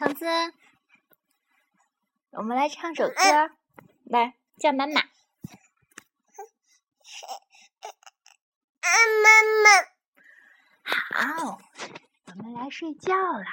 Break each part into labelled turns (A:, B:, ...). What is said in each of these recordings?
A: 橙子，我们来唱首歌，来叫妈妈。
B: 啊，妈妈，
A: 好，我们来睡觉啦。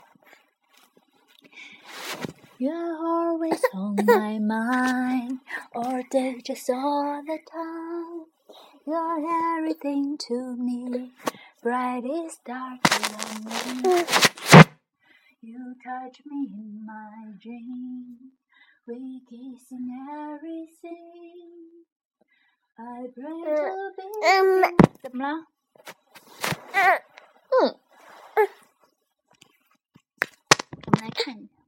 A: You're always on my mind, all day, just all the time. You're everything to me, bright darkest dark. You touch me in my dream, we kiss in everything. I pray to be. 怎么了？嗯，我们来看一下。Um, um.